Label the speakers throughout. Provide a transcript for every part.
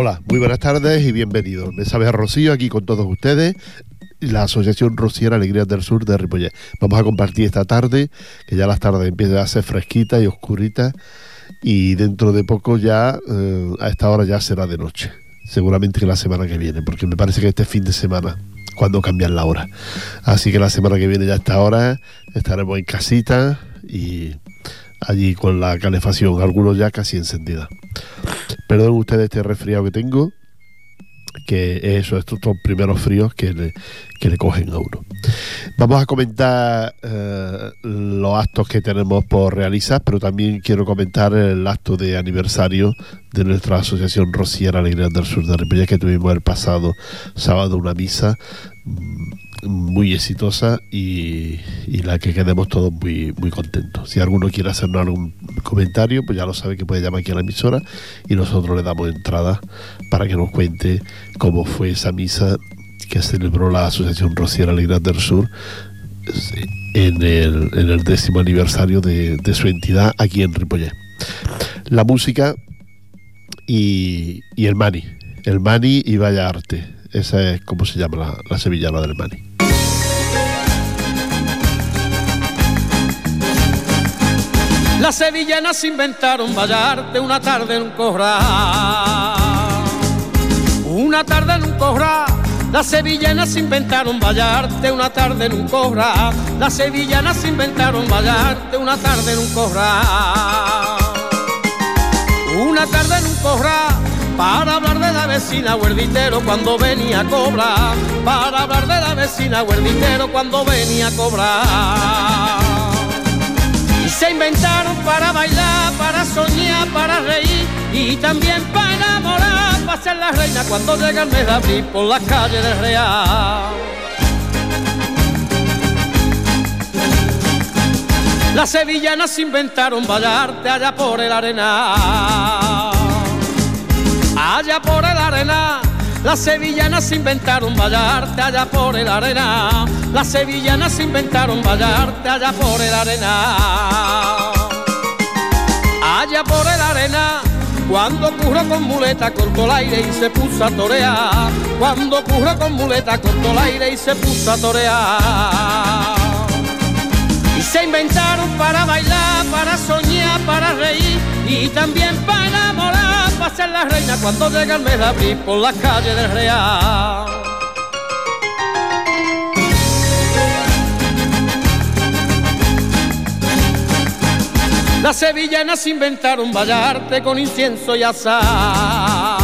Speaker 1: Hola, muy buenas tardes y bienvenidos. Me sabe a Rocío aquí con todos ustedes, la Asociación Rociera Alegrías del Sur de Ripollet. Vamos a compartir esta tarde, que ya las tardes empiezan a ser fresquitas y oscuritas, y dentro de poco ya, eh, a esta hora ya será de noche. Seguramente que la semana que viene, porque me parece que este fin de semana, cuando cambian la hora. Así que la semana que viene ya a esta hora estaremos en casita y allí con la calefacción, algunos ya casi encendida. Perdón ustedes este resfriado que tengo, que eso, estos son primeros fríos que le, que le cogen a uno. Vamos a comentar eh, los actos que tenemos por realizar, pero también quiero comentar el acto de aniversario de nuestra asociación Rociera Alegría del Sur de Ripollet que tuvimos el pasado sábado una misa muy exitosa y, la que quedemos todos muy, muy contentos. Si alguno quiere hacernos algún comentario, pues ya lo sabe que puede llamar aquí a la emisora y nosotros le damos entrada para que nos cuente cómo fue esa misa que celebró la Asociación Rociera Alegría del Sur en el, décimo aniversario de, su entidad aquí en Ripollet. La música y, el mani. El mani y vaya arte. Esa es como se llama la, la sevillana del mani.
Speaker 2: Las sevillanas inventaron vallarte una tarde en un corral. Una tarde en un corral. Las sevillanas inventaron vallarte una tarde en un corral. Las sevillanas inventaron vallarte una tarde en un corral. Una tarde en un corral para hablar de la vecina huerditero cuando venía a cobrar. Para hablar de la vecina huerditero cuando venía a cobrar. Se inventaron para bailar, para soñar, para reír y también para enamorar, para ser la reina cuando llega el mes de abril por las calles del Real. Las sevillanas inventaron bailarte allá por el arena, allá por el arena. Las sevillanas inventaron bailarte allá por el arena. Las sevillanas inventaron bailarte allá por el arena. Allá por el arena. Cuando curro con muleta cortó el aire y se puso a torear. Cuando curro con muleta cortó el aire y se puso a torear. Se inventaron para bailar, para soñar, para reír y también para enamorar, para ser la reina cuando llega el mes de abril por las calles del Real. Las sevillanas inventaron bailarte con incienso y azar,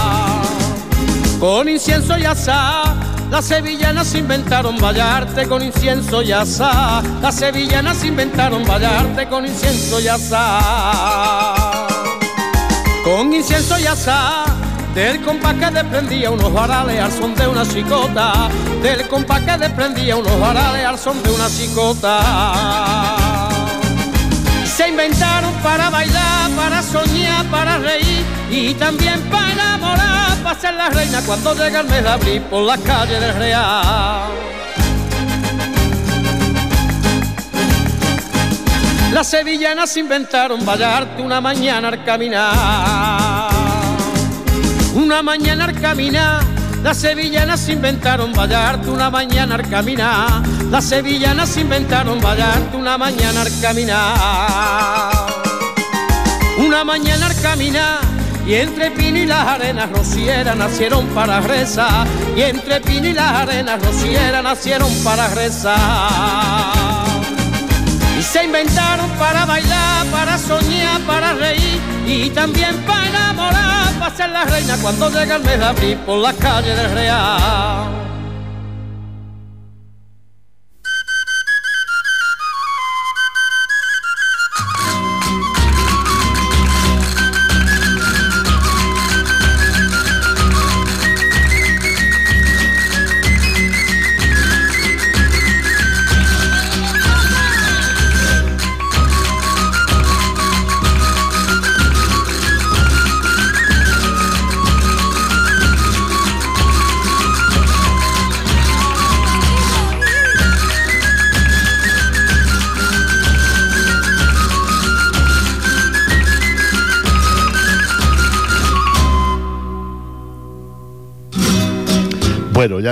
Speaker 2: con incienso y azar. Las sevillanas inventaron bailarte con incienso y asá. Las sevillanas inventaron bailarte con incienso y asá. Con incienso y asá. Del compás que desprendía unos varales al son de una chicota. Del compás que desprendía unos varales al son de una chicota. Inventaron para bailar, para soñar, para reír y también para enamorar, para ser la reina cuando llega el mes de abril por las calles del Real. Las sevillanas inventaron bailarte una mañana al caminar, una mañana al caminar. Las sevillanas inventaron bailarte una mañana al caminar. Las sevillanas inventaron bailarte una mañana al caminar. Una mañana al caminar. Y entre Pino y las arenas rocieras nacieron para rezar. Y entre Pino y las arenas rocieras nacieron para rezar. Y se inventaron para bailar, para soñar, para reír y también para enamorar, para ser la reina cuando llega el mes de abril por las calles del Real.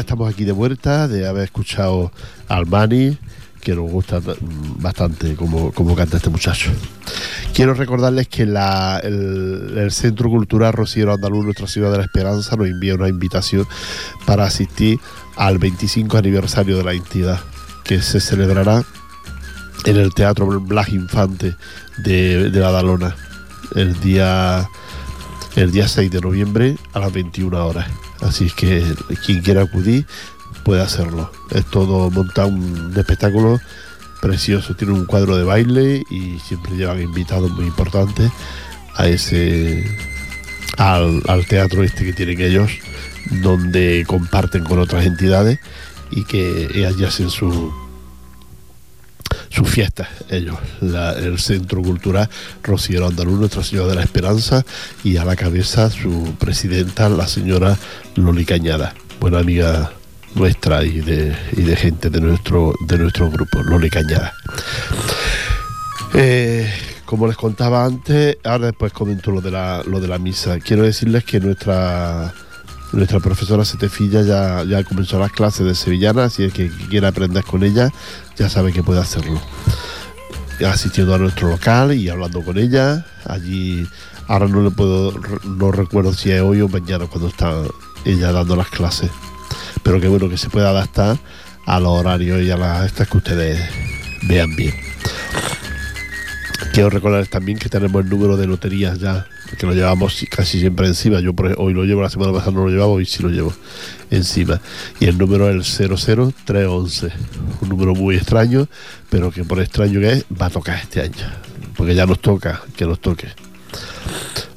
Speaker 1: Estamos aquí de vuelta de haber escuchado al Mani, que nos gusta bastante como, como canta este muchacho. Quiero recordarles que la, el, Centro Cultural Rociero Andaluz, Nuestra Ciudad de la Esperanza, nos envía una invitación para asistir al 25 aniversario de la entidad, que se celebrará en el Teatro Blas Infante de, de Badalona el día, el día 6 de noviembre a las 21 horas. Así que quien quiera acudir puede hacerlo. Es todo monta un espectáculo precioso, tiene un cuadro de baile y siempre llevan invitados muy importantes a ese al, teatro este que tienen ellos, donde comparten con otras entidades y que allí hacen su sus fiestas, ellos, el Centro Cultural Rociero Andaluz, Nuestra Señora de la Esperanza, y a la cabeza su presidenta, la señora Loli Cañada, buena amiga nuestra y de, de gente de nuestro, de nuestro grupo, Loli Cañada. Eh, como les contaba antes, ahora después comento lo de la, lo de la misa. Quiero decirles que nuestra nuestra profesora Setefilla ya, ya comenzó las clases de sevillana, así es que quien quiera aprender con ella ya sabe que puede hacerlo. Asistiendo a nuestro local y hablando con ella, allí ahora no le puedo, no recuerdo si es hoy o mañana cuando está ella dando las clases, pero que bueno que se pueda adaptar a los horarios y a las estas que ustedes vean bien. Quiero recordarles también que tenemos el número de loterías ya que lo llevamos casi siempre encima. Yo hoy lo llevo, la semana pasada no lo llevaba, hoy sí lo llevo encima. Y el número es el 00311. Un número muy extraño, pero que por extraño que es, va a tocar este año. Porque ya nos toca que nos toque.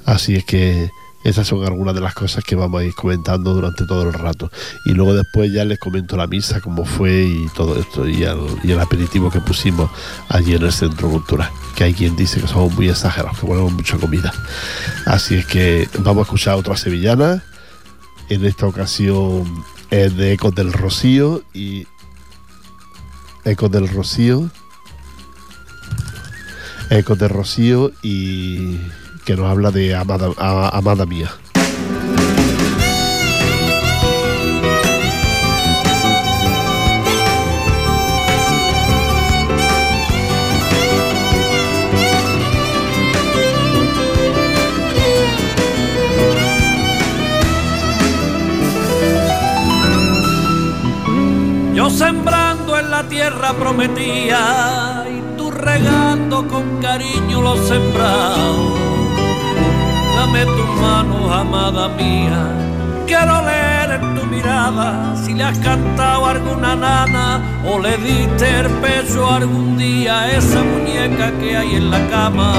Speaker 1: Así es que esas son algunas de las cosas que vamos a ir comentando durante todo el rato. Y luego después ya les comento la misa, cómo fue y todo esto, y el, aperitivo que pusimos allí en el Centro Cultural. Que hay quien dice que somos muy exagerados, que ponemos mucha comida. Así es que vamos a escuchar otra sevillana. En esta ocasión es de Ecos del Rocío y Ecos del Rocío. Ecos del Rocío y que nos habla de Amada, amada Mía.
Speaker 3: Yo sembrando en la tierra prometía y tú regando con cariño los sembrados dame tus manos, amada mía. Quiero leer en tu mirada si le has cantado alguna nana o le diste el peso algún día a esa muñeca que hay en la cama.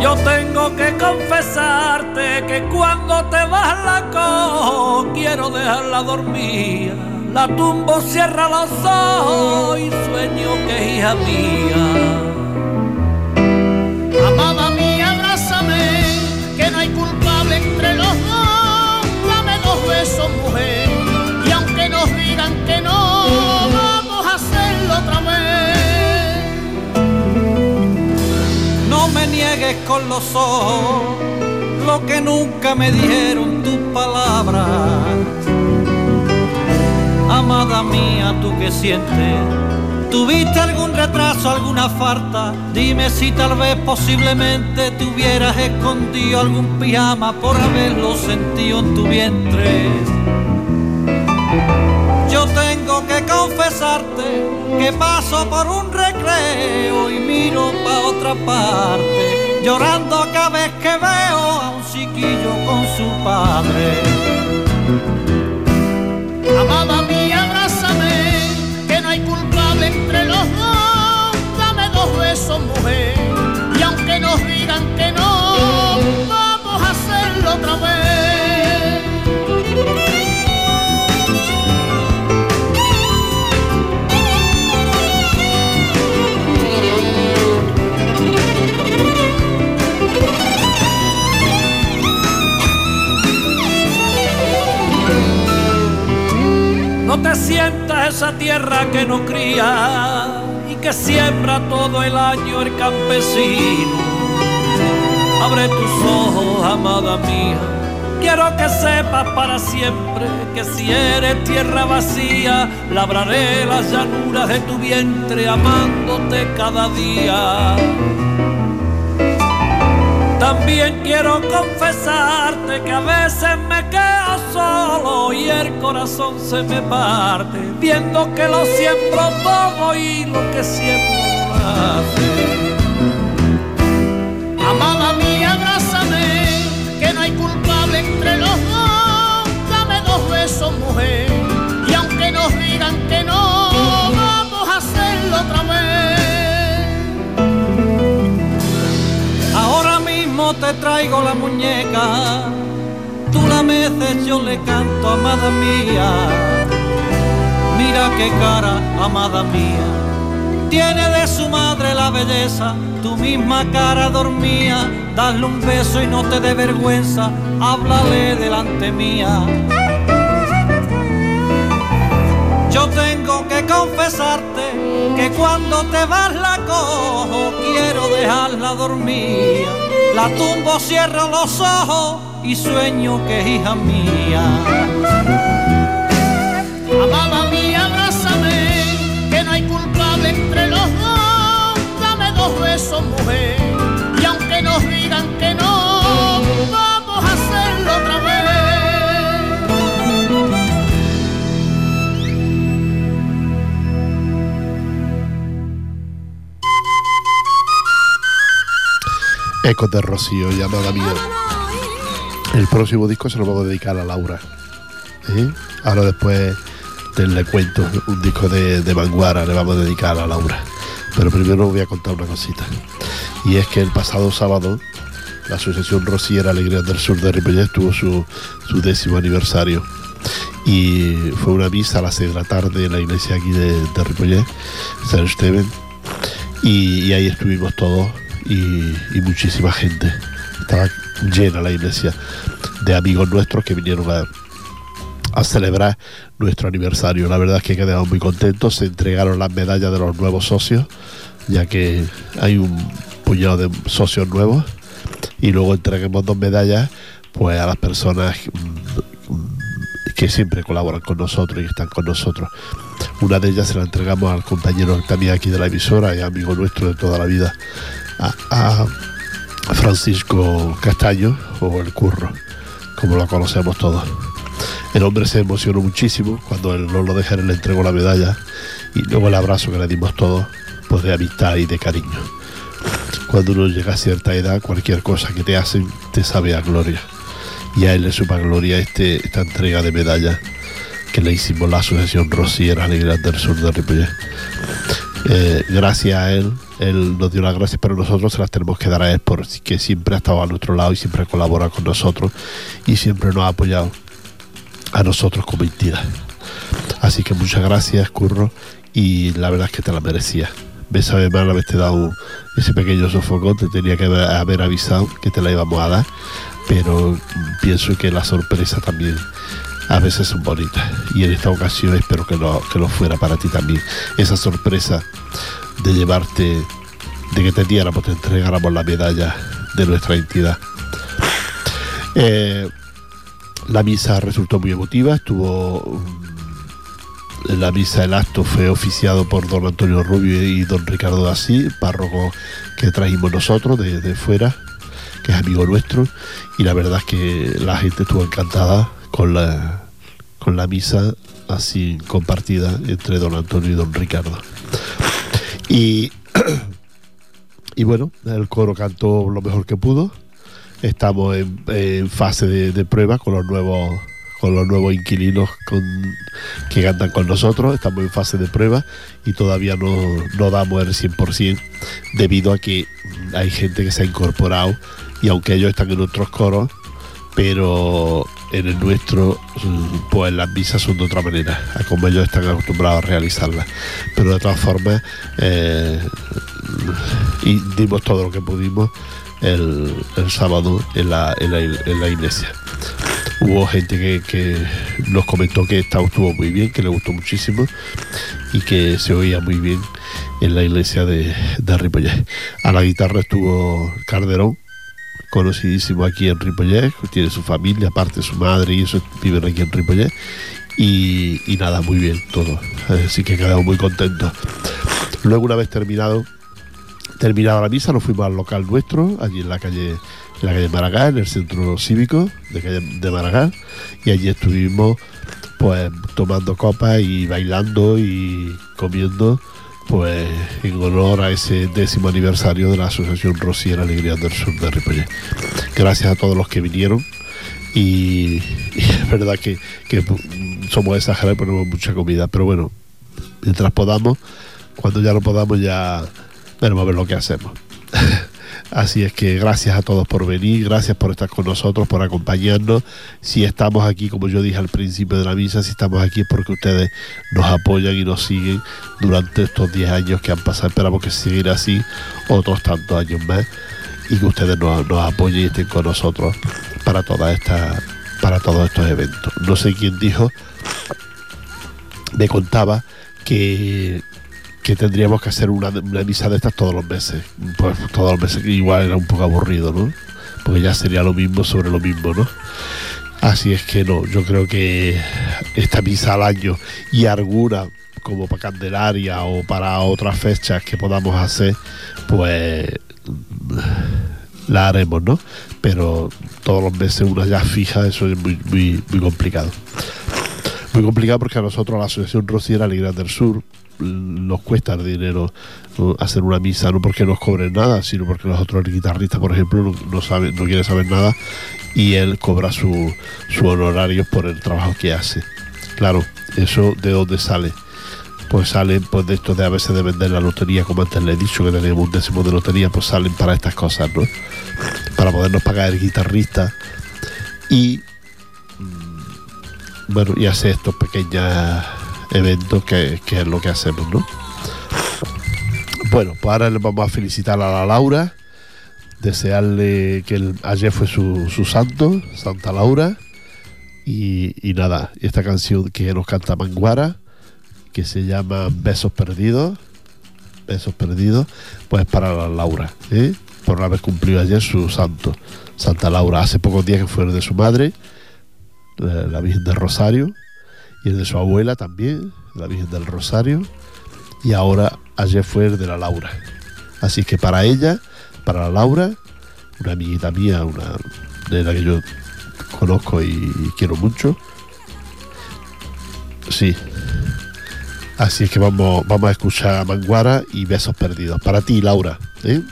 Speaker 3: Yo tengo que confesarte que cuando te vas la cojo, quiero dejarla dormir. La tumbo, cierra los ojos y sueño que es hija mía. Amada mía no hay culpable entre los dos. Dame dos besos, mujer. Y aunque nos digan que no, vamos a hacerlo otra vez. No me niegues con los ojos lo que nunca me dieron tus palabras. Amada mía, tú que sientes ¿Tuviste algún retraso, alguna falta? Dime si tal vez posiblemente te hubieras escondido algún pijama por haberlo sentido en tu vientre. Yo tengo que confesarte que paso por un recreo y miro pa' otra parte, llorando cada vez que veo a un chiquillo con su padre. Amada Te sientas esa tierra que no cría y que siembra todo el año el campesino. Abre tus ojos, amada mía,
Speaker 4: Quiero que sepas para siempre que si eres tierra vacía, labraré las llanuras de tu vientre amándote cada día. También quiero confesarte que a veces me quedo solo y el corazón se me parte, viendo que lo siembro todo y lo que siembro hace.
Speaker 2: Amada mía, abrázame, que no hay culpable entre los dos. Dame dos besos, mujer, y aunque nos digan que no, vamos a hacerlo otra vez.
Speaker 4: Ahora mismo te traigo la muñeca, tú la meces, yo le canto, amada mía. Mira qué cara, amada mía. Tiene de su madre la belleza, tu misma cara dormía. Dale un beso y no te dé vergüenza, háblale delante mía. Yo tengo que confesarte que cuando te vas la cojo, quiero dejarla dormir. La tumbo, cierro los ojos y sueño que es hija mía.
Speaker 2: Amada mía, abrázame, que no hay culpable entre los dos. Dame dos besos, mujer, y aunque nos digan que no, vamos a hacerlo otra vez.
Speaker 1: Ecos de Rocío, llamada mía. El próximo disco se lo vamos a dedicar a Laura. ¿eh? Ahora después te le cuento un disco de, de Manguara, le vamos a dedicar a Laura. Pero primero voy a contar una cosita. Y es que el pasado sábado la Asociación Rociera Alegría del Sur de Ripollet tuvo su, su décimo aniversario. Y fue una misa a las 6 de la tarde en la iglesia aquí de, de Ripollet, San Esteban. Y, y ahí estuvimos todos y, y muchísima gente. Estaba llena la iglesia de amigos nuestros que vinieron a, celebrar nuestro aniversario. La verdad es que quedamos muy contentos. Se entregaron las medallas de los nuevos socios, ya que hay un puñado de socios nuevos. Y luego entreguemos dos medallas pues a las personas mm, mm, que siempre colaboran con nosotros y están con nosotros. Una de ellas se la entregamos al compañero también aquí de la emisora y amigo nuestro de toda la vida, Francisco Castaño o el Curro, como lo conocemos todos. El hombre se emocionó muchísimo cuando él nos lo dejara, le entregó la medalla y luego el abrazo que le dimos todos, pues de amistad y de cariño. Cuando uno llega a cierta edad, cualquier cosa que te hacen te sabe a gloria. Y a él le supa gloria este, esta entrega de medalla que le hicimos la Asociación Rociera Alegría del Sur de Ripollet. Eh, gracias a él, él nos dio las gracias, pero nosotros se las tenemos que dar a él porque siempre ha estado a nuestro lado y siempre colabora con nosotros y siempre nos ha apoyado a nosotros como entidad. Así que muchas gracias, Curro, y la verdad es que te la merecía. Ves a mal haberte dado ese pequeño sofocón, te tenía que haber avisado que te la íbamos a dar, pero pienso que la sorpresa también a veces son bonitas y en esta ocasión espero que lo, que lo fuera para ti también. Esa sorpresa de llevarte, de que te diéramos, te entregáramos la medalla de nuestra entidad. Eh, la misa resultó muy emotiva, estuvo en la misa el acto fue oficiado por don Antonio Rubio y don Ricardo Dasí, párroco que trajimos nosotros de, de fuera, que es amigo nuestro, y la verdad es que la gente estuvo encantada con la, con la misa así compartida entre don Antonio y don Ricardo. Y, y bueno, el coro cantó lo mejor que pudo. Estamos en, fase de, de, prueba con los nuevos con los nuevos inquilinos con, que cantan con nosotros. Estamos en fase de prueba y todavía no, no damos el 100% debido a que hay gente que se ha incorporado y aunque ellos están en otros coros, pero en el nuestro, pues las misas son de otra manera, a como ellos están acostumbrados a realizarlas. Pero de todas formas, eh, y dimos todo lo que pudimos el, sábado en la, en, la, iglesia. Hubo gente que, nos comentó que esta estuvo muy bien, que le gustó muchísimo y que se oía muy bien en la iglesia de, de Ripollet. A la guitarra estuvo Calderón conocidísimo aquí en Ripollet, tiene su familia, aparte su madre y eso viven aquí en Ripollet. Y, y nada, muy bien todo. Así que quedamos muy contentos. Luego, una vez terminado, terminada la misa, nos fuimos al local nuestro, allí en la calle, en la calle Maragall, en el centro cívico de calle de Maragall, y allí estuvimos pues tomando copas y bailando y comiendo pues en honor a ese décimo aniversario de la Asociación Rociera Alegría del Sur de Ripollet. Gracias a todos los que vinieron y, es verdad que, que somos exagerados y ponemos mucha comida, pero bueno, mientras podamos, cuando ya no podamos ya veremos a ver lo que hacemos. Así es que gracias a todos por venir, gracias por estar con nosotros, por acompañarnos. Si estamos aquí, como yo dije al principio de la misa, si estamos aquí es porque ustedes nos apoyan y nos siguen durante estos 10 años que han pasado. Esperamos que seguir así otros tantos años más y que ustedes nos, nos apoyen y estén con nosotros para toda esta, para todos estos eventos. No sé quién dijo, me contaba que que tendríamos que hacer una, una, misa de estas todos los meses. Pues todos los meses igual era un poco aburrido, ¿no? Porque ya sería lo mismo sobre lo mismo, ¿no? Así es que no, yo creo que esta misa al año y alguna como para Candelaria o para otras fechas que podamos hacer, pues la haremos, ¿no? Pero todos los meses una ya fija, eso es muy, muy, muy complicado. Muy complicado porque a nosotros, la Asociación Rociera Alegría del Sur, nos cuesta dinero hacer una misa, no porque nos cobren nada, sino porque nosotros el guitarrista, por ejemplo, no, no, no quiere saber nada y él cobra su, su honorario por el trabajo que hace. Claro, eso de dónde sale. Pues salen pues de esto de a veces de vender la lotería, como antes le he dicho que tenemos un décimo de lotería, pues salen para estas cosas, ¿no? Para podernos pagar el guitarrista y bueno, y hacer estos pequeños eventos que, que, es lo que hacemos, ¿no? Bueno, pues ahora le vamos a felicitar a la Laura, desearle que el, ayer fue su, su, santo, Santa Laura, y, y, nada, esta canción que nos canta Manguara, que se llama Besos Perdidos, Besos Perdidos, pues para la Laura, ¿eh? por haber cumplido ayer su santo, Santa Laura, hace pocos días que fue de su madre, la, la Virgen del Rosario, y el de su abuela también, la Virgen del Rosario, y ahora ayer fue el de la Laura. Así que para ella, para la Laura, una amiguita mía, una de la que yo conozco y quiero mucho. Sí. Así que vamos, vamos a escuchar a Manguara y Besos Perdidos. Para ti, Laura. ¿eh?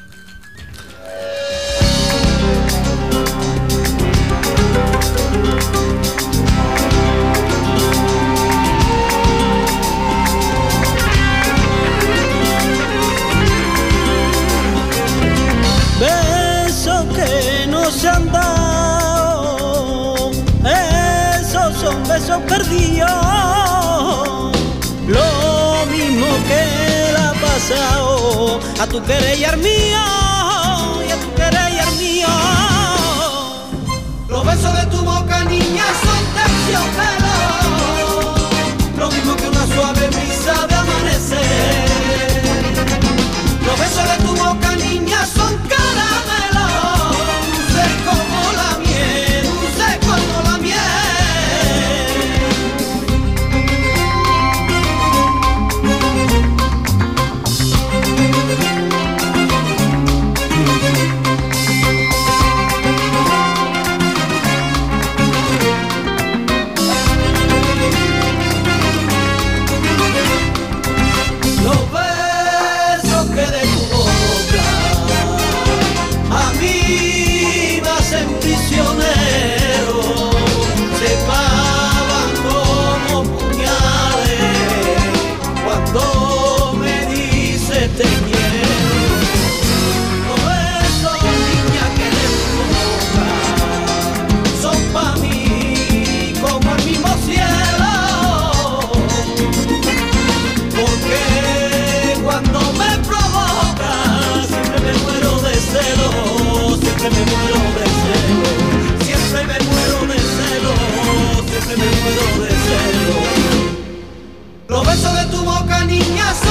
Speaker 1: niñas.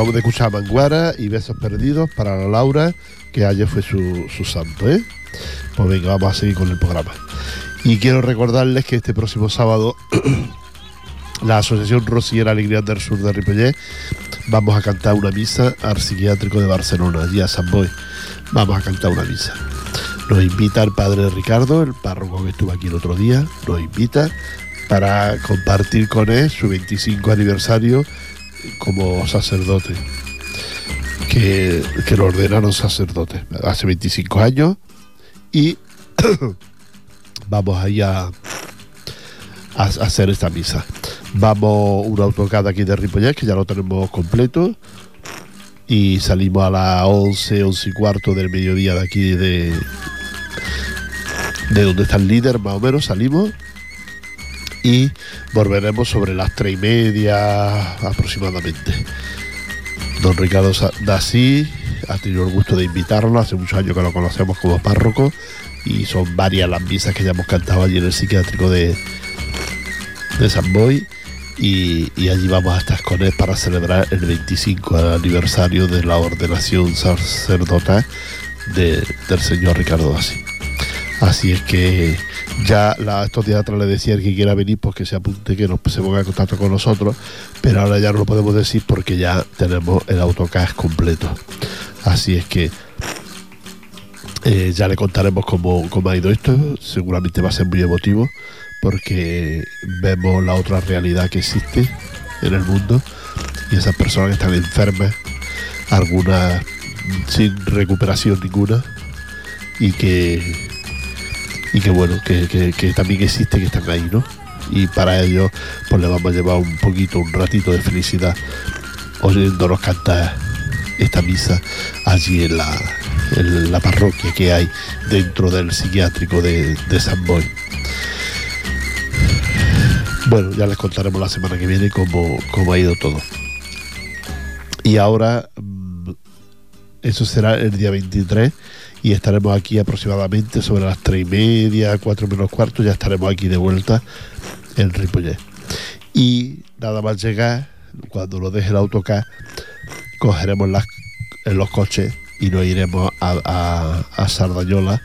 Speaker 1: Vamos a escuchar Manguara y Besos Perdidos para la Laura, que ayer fue su, su santo, ¿eh? Pues venga, vamos a seguir con el programa. Y quiero recordarles que este próximo sábado la Asociación Rosiera Alegría del Sur de Ripollet vamos a cantar una misa al psiquiátrico de Barcelona, allí a San Boy. Vamos a cantar una misa. Nos invita el padre Ricardo, el párroco que estuvo aquí el otro día, nos invita para compartir con él su 25 aniversario como sacerdote, que, que lo ordenaron sacerdote hace 25 años y vamos ahí a, hacer esta misa. Vamos un autocar de aquí de Ripollet, que ya lo tenemos completo. Y salimos a las 11, 11 y cuarto del mediodía de aquí de, de donde está el líder, más o menos, salimos. Y volveremos sobre las 3 y media aproximadamente. Don Ricardo Dasí ha tenido el gusto de invitarnos, hace muchos años que lo conocemos como párroco y son varias las misas que ya hemos cantado allí en el psiquiátrico de, de San Boy y, y, allí vamos a estar con él para celebrar el 25 aniversario de la ordenación sacerdotal de, del señor Ricardo Así. Así es que ya la, estos días atrás le decía el que quiera venir pues que se apunte, que nos, se ponga en contacto con nosotros, pero ahora ya no lo podemos decir porque ya tenemos el autocast completo. Así es que eh, ya le contaremos cómo, cómo ha ido esto, seguramente va a ser muy emotivo porque vemos la otra realidad que existe en el mundo y esas personas que están enfermas, algunas sin recuperación ninguna y que y que bueno, que, que, también existe que están ahí, ¿no? Y para ello pues le vamos a llevar un poquito, un ratito de felicidad oyéndonos cantar esta misa allí en la, en la parroquia que hay dentro del psiquiátrico de, de San Boy. Bueno, ya les contaremos la semana que viene cómo, cómo ha ido todo. Y ahora, eso será el día 23 y estaremos aquí aproximadamente sobre las 3 y media, 4 menos cuarto, ya estaremos aquí de vuelta en Ripollet. Y nada más llegar, cuando lo deje el autocar, cogeremos las, en los coches y nos iremos a, a, a Sardañola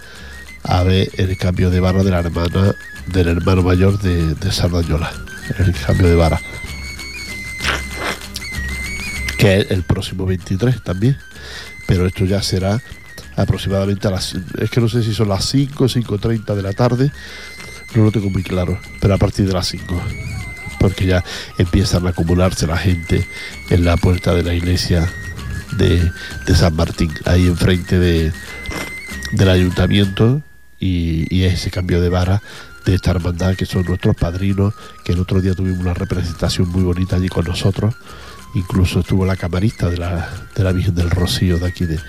Speaker 1: a ver el cambio de barra de la hermana del hermano mayor de, de Sardañola, el cambio de vara. Que es el próximo 23 también. Pero esto ya será aproximadamente a las. Es que no sé si son las 5 o 5.30 de la tarde. No lo tengo muy claro. Pero a partir de las 5. Porque ya empiezan a acumularse la gente en la puerta de la iglesia de, de San Martín, ahí enfrente de, del ayuntamiento. Y, y ese cambio de vara de esta hermandad que son nuestros padrinos, que el otro día tuvimos una representación muy bonita allí con nosotros. Incluso estuvo la camarista de la, de la Virgen del Rocío de aquí de,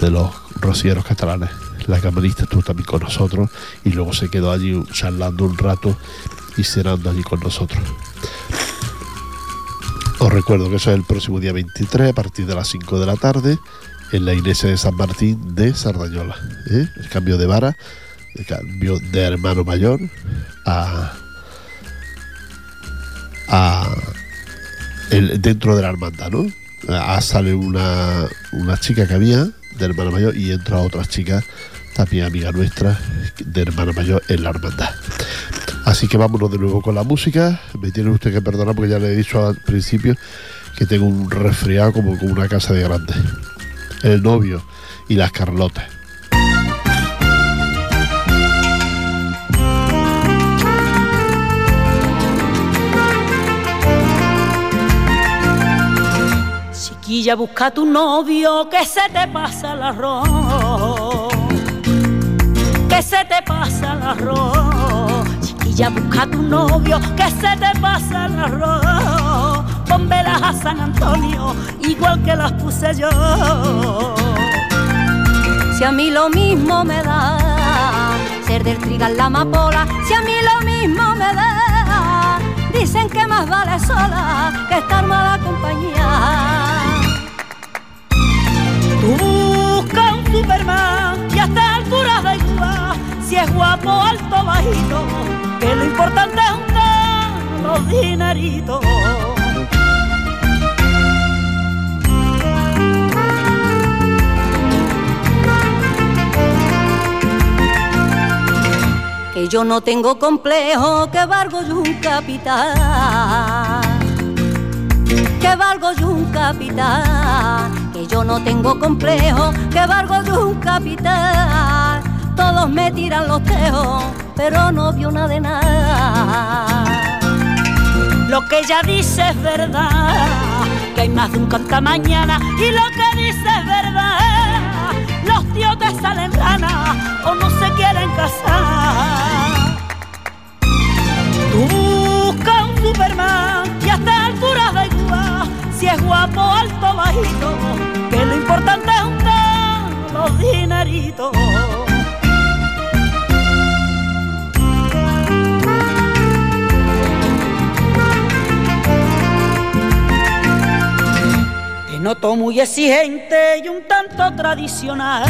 Speaker 1: de los rocieros catalanes. La camarista estuvo también con nosotros y luego se quedó allí charlando un rato y cenando allí con nosotros. Os recuerdo que eso es el próximo día 23 a partir de las 5 de la tarde en la iglesia de San Martín de Sardañola. ¿eh? El cambio de vara el cambio de hermano mayor a, a el, dentro de la hermandad, ¿no? A, sale una, una chica que había de hermano mayor y entra otra chica, también amiga nuestra, de hermano mayor en la hermandad. Así que vámonos de nuevo con la música. Me tiene usted que perdonar porque ya le he dicho al principio que tengo un resfriado como con una casa de grande. El novio y las Carlotas.
Speaker 5: Chiquilla, busca tu novio que se te pasa el arroz. Que se te pasa el arroz. Chiquilla, busca tu novio que se te pasa el arroz. Pómbelas a San Antonio, igual que las puse yo. Si a mí lo mismo me da ser del trigal la amapola, si a mí lo mismo me da, dicen que más vale sola que estar mala compañía. Tú busca un Superman y hasta alturas da igual. Si es guapo, alto, bajito, que lo importante es juntar los dineritos. Que yo no tengo complejo, que valgo yo un capital. Que valgo yo un capital yo no tengo complejo, que valgo yo un capital. Todos me tiran los tejos, pero no vio nada de nada. Lo que ella dice es verdad, que hay más de un canta mañana, y lo que dice es verdad, los tíos te salen ranas o no se quieren casar. Tú busca un Superman y a esta altura da igual si es guapo, alto, bajito, que lo importante es juntar los dineritos. Te noto muy exigente y un tanto tradicional.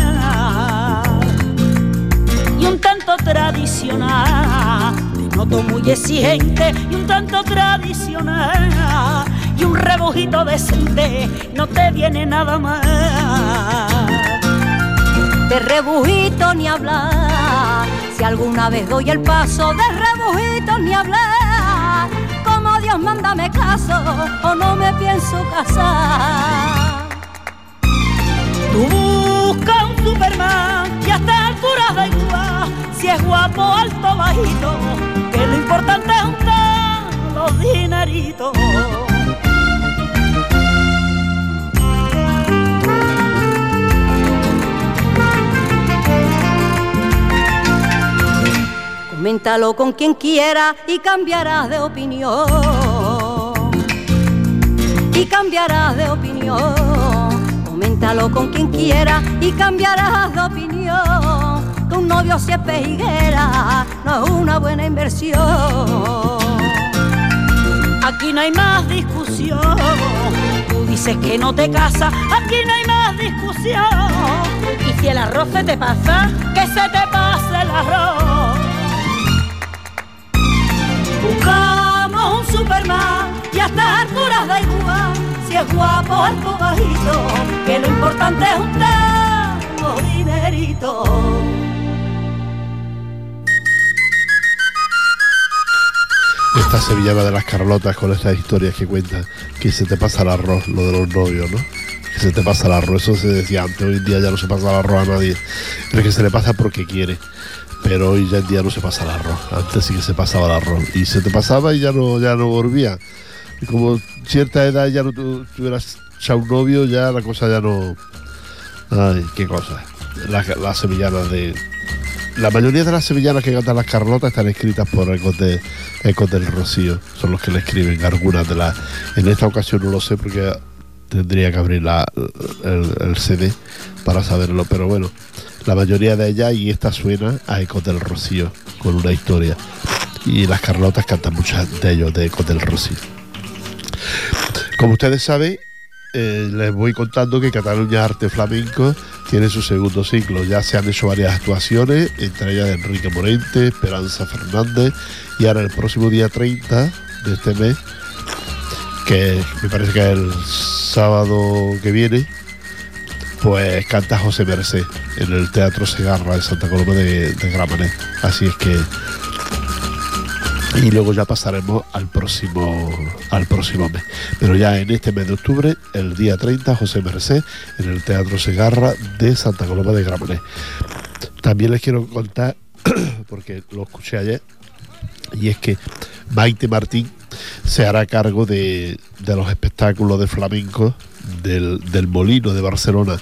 Speaker 5: Y un tanto tradicional. Te noto muy exigente y un tanto tradicional. Y un rebujito decente no te viene nada mal. De rebujito ni hablar. Si alguna vez doy el paso, de rebujito ni hablar. Como Dios manda me caso o no me pienso casar. Tú busca un Superman y a esta altura da igual si es guapo, alto, bajito, que lo importante es juntar los dineritos. Coméntalo con quien quiera y cambiarás de opinión. Y cambiarás de opinión. Coméntalo con quien quiera y cambiarás de opinión. Que un novio si es pejiguera no es una buena inversión. Aquí no hay más discusión. Tú dices que no te casas, aquí no hay más discusión. Y si el arroz se te pasa, que se te pase el arroz. Superman y a estas alturas da igual si es guapo alto bajito, que lo importante es juntar los dineritos.
Speaker 1: Esta sevillana de las Carlotas con estas historias que cuentan que se te pasa el arroz, lo de los novios, ¿no? Que se te pasa el arroz, eso se decía antes, hoy en día ya no se pasa el arroz a nadie, pero que se le pasa porque quiere. Pero hoy ya en día no se pasa el arroz, antes sí que se pasaba el arroz. Y se te pasaba y ya no, ya no volvía. Como cierta edad ya no tu- tuvieras ya un novio, ya la cosa ya no. Ay, qué cosa. Las, las sevillanas de, la mayoría de las sevillanas que cantan las Carlotas están escritas por Ecos, de, Ecos del Rocío. Son los que le escriben algunas de las. En esta ocasión no lo sé porque tendría que abrir la- el, CD para saberlo. Pero bueno, la mayoría de ellas y esta suena a Ecos del Rocío con una historia. Y las Carlotas cantan muchas de ellos de Ecos del Rocío. Como ustedes saben, eh, les voy contando que Cataluña Arte Flamenco tiene su segundo ciclo. Ya se han hecho varias actuaciones, entre ellas de Enrique Morente, Esperanza Fernández, y ahora el próximo día 30 de este mes, que me parece que el sábado que viene, pues canta José Merced en el Teatro Segarra de Santa Coloma de, de. Así es que y luego ya pasaremos al próximo al próximo mes. Pero ya en este mes de octubre, el día 30, José Merced en el Teatro Segarra de Santa Coloma de Gramenet. También les quiero contar, porque lo escuché ayer, y es que Maite Martín se hará cargo de, de los espectáculos de flamenco del, del Molino de Barcelona.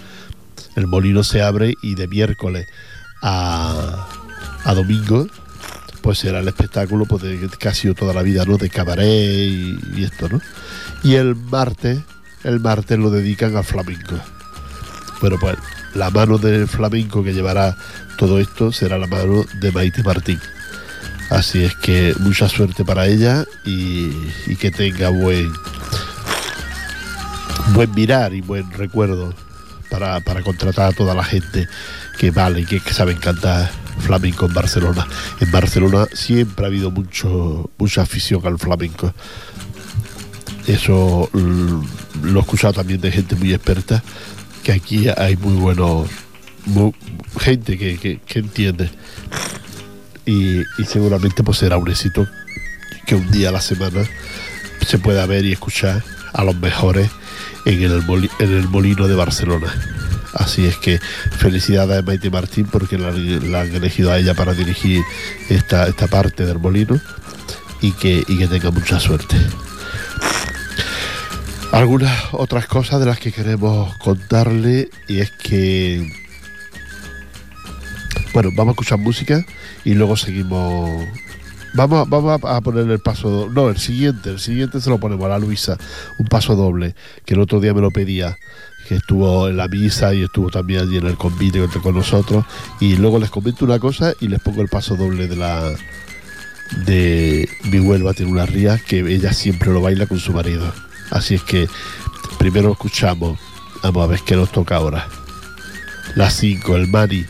Speaker 1: El Molino se abre y de miércoles a, a domingo pues será el espectáculo pues, de, sido toda la vida, ¿no? De cabaret y, y esto, ¿no? Y el martes, el martes lo dedican al flamenco. Bueno, pues la mano del flamenco que llevará todo esto será la mano de Maite Martín. Así es que mucha suerte para ella y, que tenga buen buen mirar y buen recuerdo para, para contratar a toda la gente que vale y que, saben cantar flamenco en Barcelona. En Barcelona siempre ha habido mucho mucha afición al flamenco. Eso mm, lo he escuchado también de gente muy experta, que aquí hay muy buenos, gente que, que- que entiende. Y, seguramente pues será un éxito que un día a la semana se pueda ver y escuchar a los mejores en el, en el molino de Barcelona. Así es que felicidades a Maite Martín porque la, la han elegido a ella para dirigir esta, esta parte del molino y que, y que tenga mucha suerte. Algunas otras cosas de las que queremos contarle y es que bueno, vamos a escuchar música y luego seguimos. Vamos, vamos a poner el paso No, el siguiente, el siguiente se lo ponemos a la Luisa, un paso doble, que el otro día me lo pedía, que estuvo en la misa y estuvo también allí en el convite con nosotros. Y luego les comento una cosa y les pongo el paso doble de la de mi Huelva tiene una ría que ella siempre lo baila con su marido. Así es que primero escuchamos, vamos a ver qué nos toca ahora. Las 5, el Mani,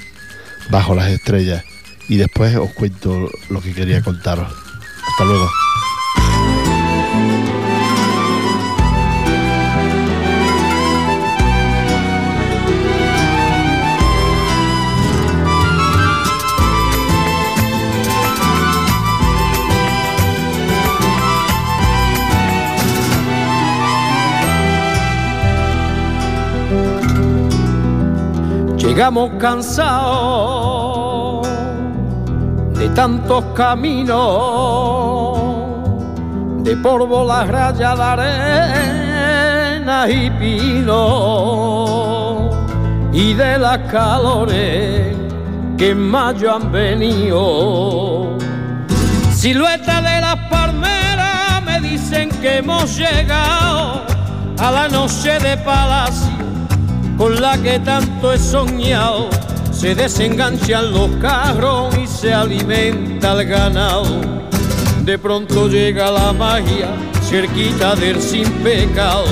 Speaker 1: bajo las estrellas. Y después os cuento lo que quería contaros. Hasta luego.
Speaker 2: Llegamos cansados de tantos caminos, de polvo, las rayas de arena y pino, y de las calores que en mayo han venido. Silueta de las palmeras me dicen que hemos llegado a la noche de palacio con la que tanto he soñado. Se desenganchan los carros y se alimenta el ganado. De pronto llega la magia cerquita del sin pecado.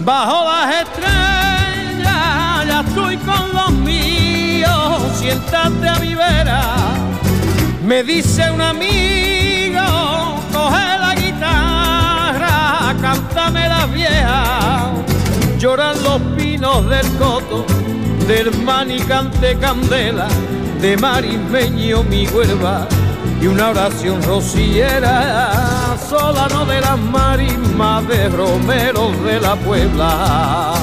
Speaker 2: Bajo las estrellas ya estoy con los míos. Siéntate a mi vera. Me dice un amigo, coge la guitarra, cántame la vieja. Lloran los pinos del coto, del manicante candela, de marismeño mi huelva y una oración rociera, solano de las marismas de romeros de la Puebla.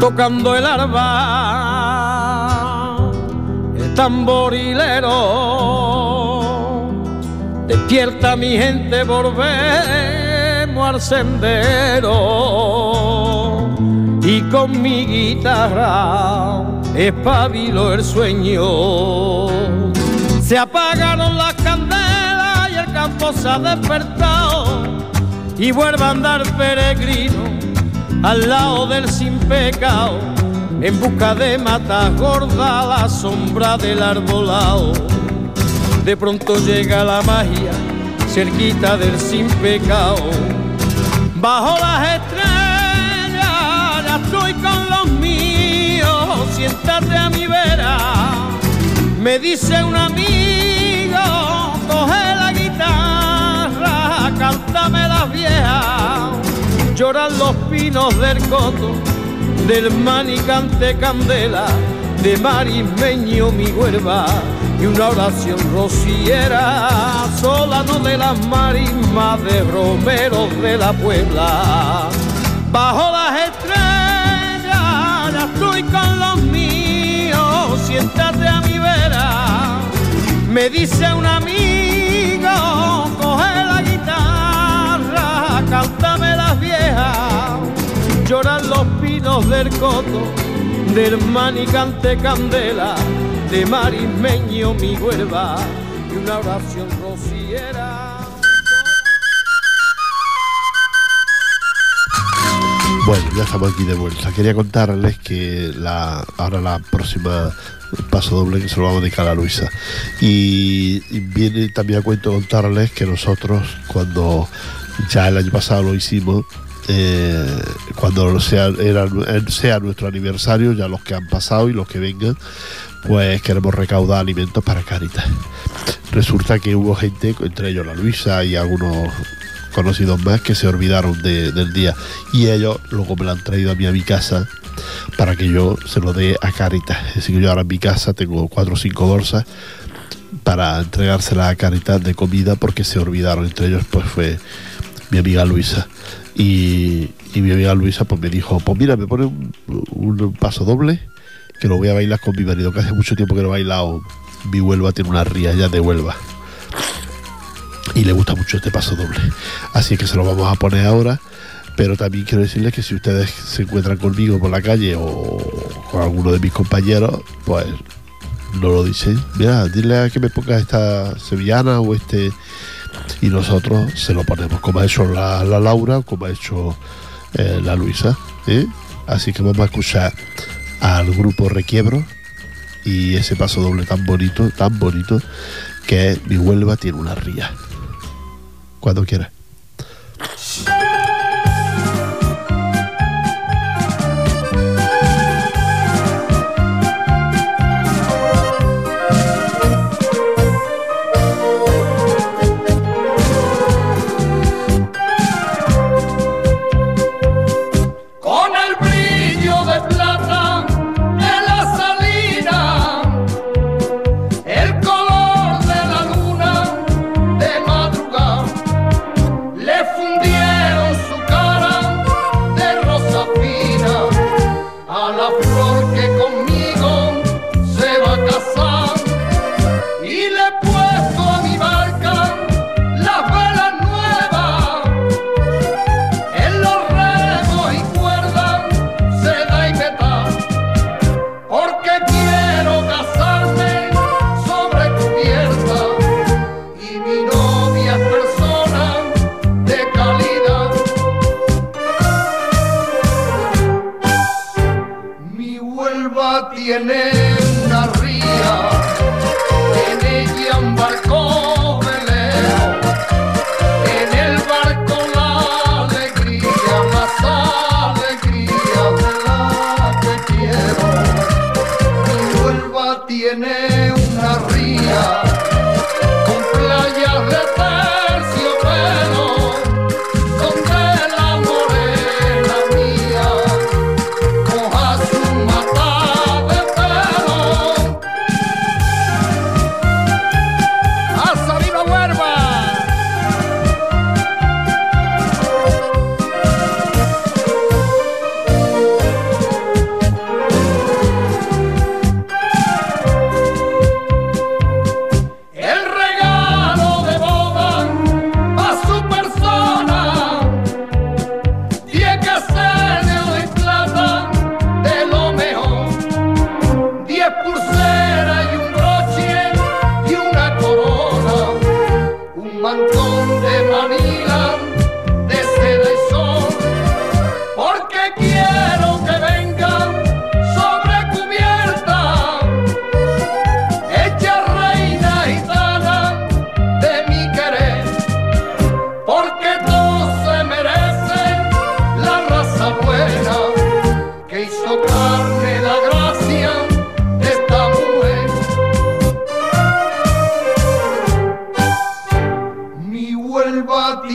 Speaker 2: Tocando el arpa, el tamborilero, despierta mi gente, volvemos al sendero, y con mi guitarra espabilo el sueño. Se apagaron las candelas y el campo se ha despertado, y vuelve a andar peregrino al lado del sin pecado, en busca de matas gorda la sombra del arbolado. De pronto llega la magia, cerquita del sin pecado. Bajo las estrellas ya estoy con los míos, siéntate a mi vera. Me dice un amigo, coge la guitarra, cántame las viejas lloran los pinos del coto, del manicante candela, de marismeño mi huerva y una oración rociera, solano de las marismas de romeros de la Puebla. Bajo las estrellas ya estoy con los míos, siéntate a mi vera. Me dice un amigo, lloran los pinos del coto, del manicante candela, de marismeño mi huerva y una oración rociera.
Speaker 1: Bueno, ya estamos aquí de vuelta. Quería contarles que la, ahora la próxima paso doble que se lo vamos a dedicar a Luisa. Y, y viene también a cuento contarles que nosotros, cuando ya el año pasado lo hicimos, eh, cuando sea, nuestro aniversario, ya los que han pasado y los que vengan, pues queremos recaudar alimentos para Caritas. Resulta que hubo gente, entre ellos la Luisa y algunos conocidos más, que se olvidaron de- del día. Y ellos luego me lo han traído a mí a mi casa para que yo se lo dé a Caritas. Es decir, que yo ahora en mi casa tengo cuatro o cinco bolsas para entregárselas a Caritas de comida porque se olvidaron. Entre ellos pues fue mi amiga Luisa. Y, mi amiga Luisa pues me dijo, pues mira, me pone un, un paso doble que lo voy a bailar con mi marido, que hace mucho tiempo que no he bailado. Mi Huelva tiene una ría ya de Huelva. Y le gusta mucho este paso doble. Así que se lo vamos a poner ahora. Pero también quiero decirles que si ustedes se encuentran conmigo por la calle o con alguno de mis compañeros, pues no lo dicen. Mira, dile a que me ponga esta sevillana o este. Y nosotros se lo ponemos, como ha hecho la, la Laura, como ha hecho eh, la Luisa. ¿eh? Así que vamos a escuchar al grupo Requiebro y ese paso doble tan bonito, tan bonito, que Mi Huelva tiene una ría. Cuando quiera.
Speaker 6: Tiene una ría, en ella un barco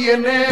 Speaker 6: tiene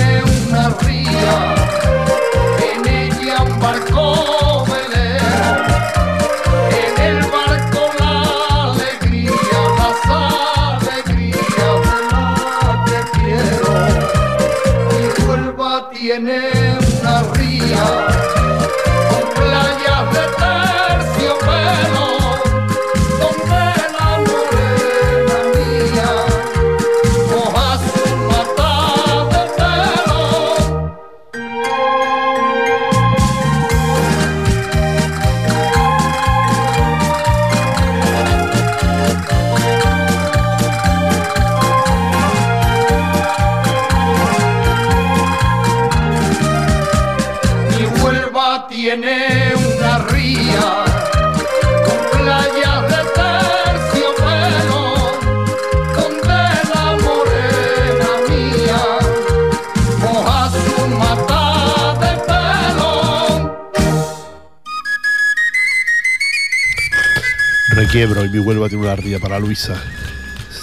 Speaker 1: vuelvo a tener una ría para Luisa.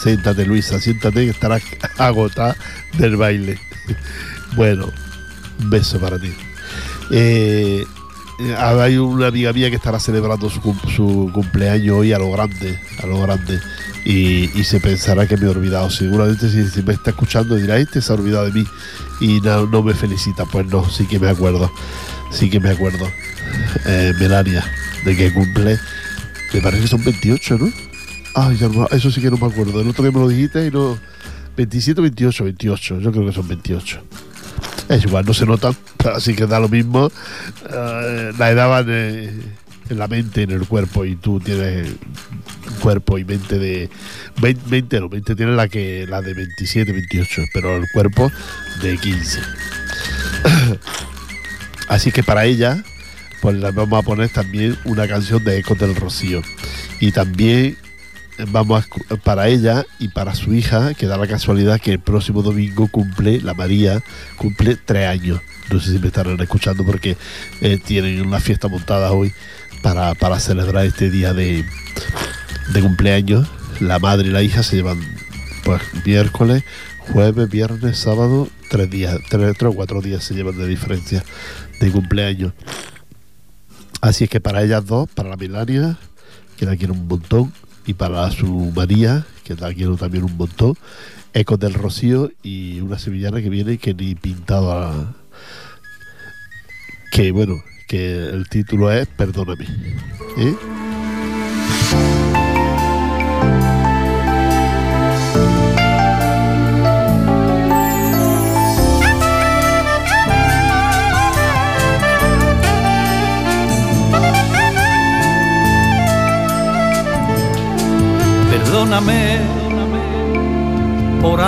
Speaker 1: Siéntate, Luisa, siéntate que estarás agotada del baile. Bueno, un beso para ti. Eh, hay una amiga mía que estará celebrando su, cumpleaños hoy a lo grande, a lo grande. Y, se pensará que me he olvidado. Seguramente si, me está escuchando dirá, este se ha olvidado de mí y no, no, me felicita. Pues no, sí que me acuerdo. Sí que me acuerdo. Eh, Melania, de que cumple, me parece que son 28, ¿no? Ay, eso sí que no me acuerdo. El otro día me lo dijiste y no... 27, 28, 28. Yo creo que son 28. Es igual, no se notan, así que da lo mismo. Eh, la edad va en, la mente, en el cuerpo, y tú tienes cuerpo y mente de 20, no, 20 tiene la que la de 27, 28, pero el cuerpo de 15. Así que para ella, pues le vamos a poner también una canción de Ecos del Rocío. Y también vamos a, para ella y para su hija, que da la casualidad que el próximo domingo cumple, la María, cumple tres años. No sé si me estarán escuchando porque eh, tienen una fiesta montada hoy para, celebrar este día de, de cumpleaños. La madre y la hija se llevan pues miércoles, jueves, viernes, sábado, tres días, tres, tres o cuatro días se llevan de diferencia de cumpleaños. Así es que para ellas dos, para la Milania, que la quiero un montón, y para su María, que la quiero también un montón, Ecos del Rocío y una sevillana que viene que ni pintado a... Que bueno, que el título es Perdóname. ¿eh?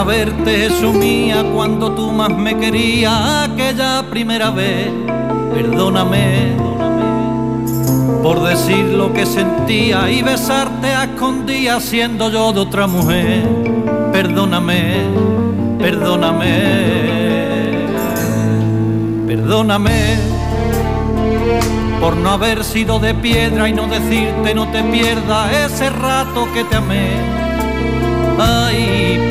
Speaker 4: Haberte sumía cuando tú más me querías aquella primera vez. Perdóname por decir lo que sentía y besarte a escondidas siendo yo de otra mujer. Perdóname, perdóname, perdóname por no haber sido de piedra y no decirte no te pierdas ese rato que te amé. Ay,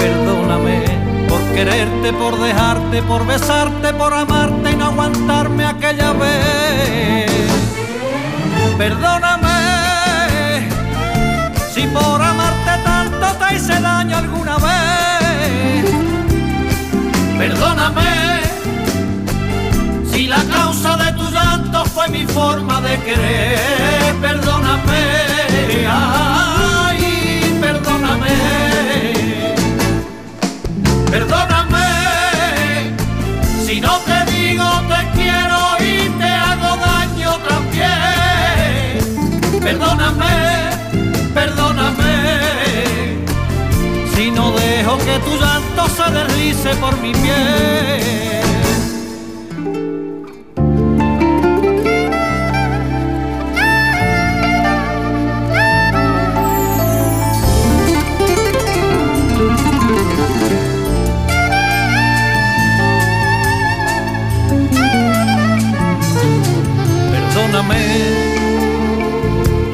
Speaker 4: perdóname por quererte, por dejarte, por besarte, por amarte y no aguantarme aquella vez. Perdóname si por amarte tanto te hice daño alguna vez. Perdóname si la causa de tu llanto fue mi forma de querer, perdóname, ay, perdóname, perdóname, si no te digo te quiero y te hago daño también, perdóname, perdóname, si no dejo que tu llanto se deslice por mi piel.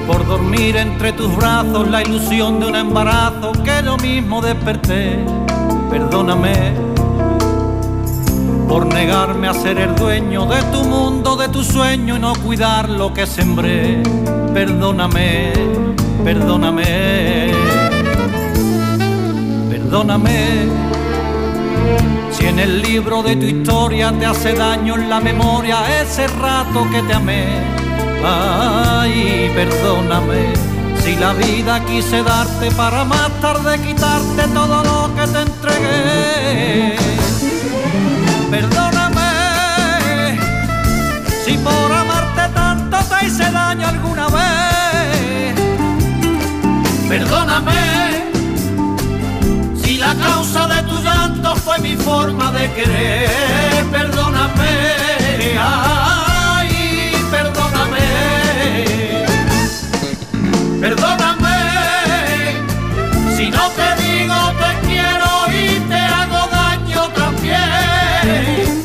Speaker 4: Por dormir entre tus brazos la ilusión de un embarazo que yo mismo desperté. Perdóname por negarme a ser el dueño de tu mundo, de tu sueño y no cuidar lo que sembré. Perdóname, perdóname, perdóname. Si en el libro de tu historia te hace daño en la memoria ese rato que te amé Ay, perdóname si la vida quise darte para más tarde quitarte todo lo que te entregué. Perdóname si por amarte tanto te hice daño alguna vez. Perdóname si la causa de tu llanto fue mi forma de querer. Perdóname. Perdóname si no te digo te quiero y te hago daño también.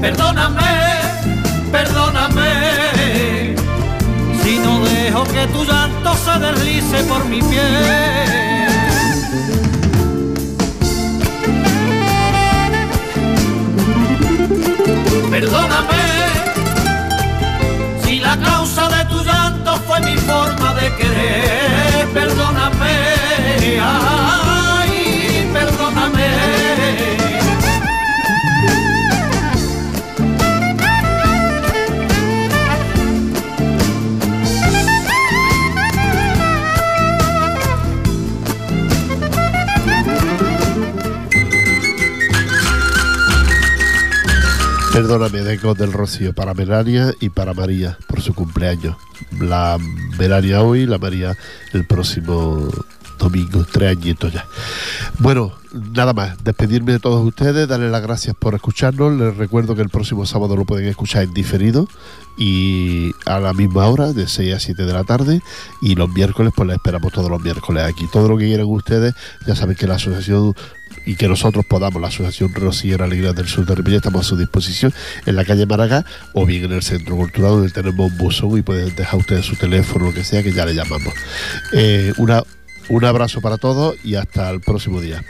Speaker 4: Perdóname, perdóname si no dejo que tu llanto se deslice por mi piel. Perdóname tu llanto fue mi forma de querer. Perdóname, ay, perdóname.
Speaker 1: Perdóname, Deco del Rocío, para Melania y para María por su cumpleaños. La Melania hoy, la María el próximo domingo, tres añitos ya. Bueno, nada más, despedirme de todos ustedes, darles las gracias por escucharnos. Les recuerdo que el próximo sábado lo pueden escuchar en diferido y a la misma hora, de 6 a 7 de la tarde. Y los miércoles, pues les esperamos todos los miércoles aquí. Todo lo que quieran ustedes, ya saben que la asociación y que nosotros podamos, la Asociación Rosiera Alegría del Sur de Ripollet, estamos a su disposición en la calle Maragá o bien en el Centro Cultural donde tenemos un buzón y pueden dejar ustedes su teléfono, lo que sea, que ya le llamamos. Eh, una, un abrazo para todos y hasta el próximo día.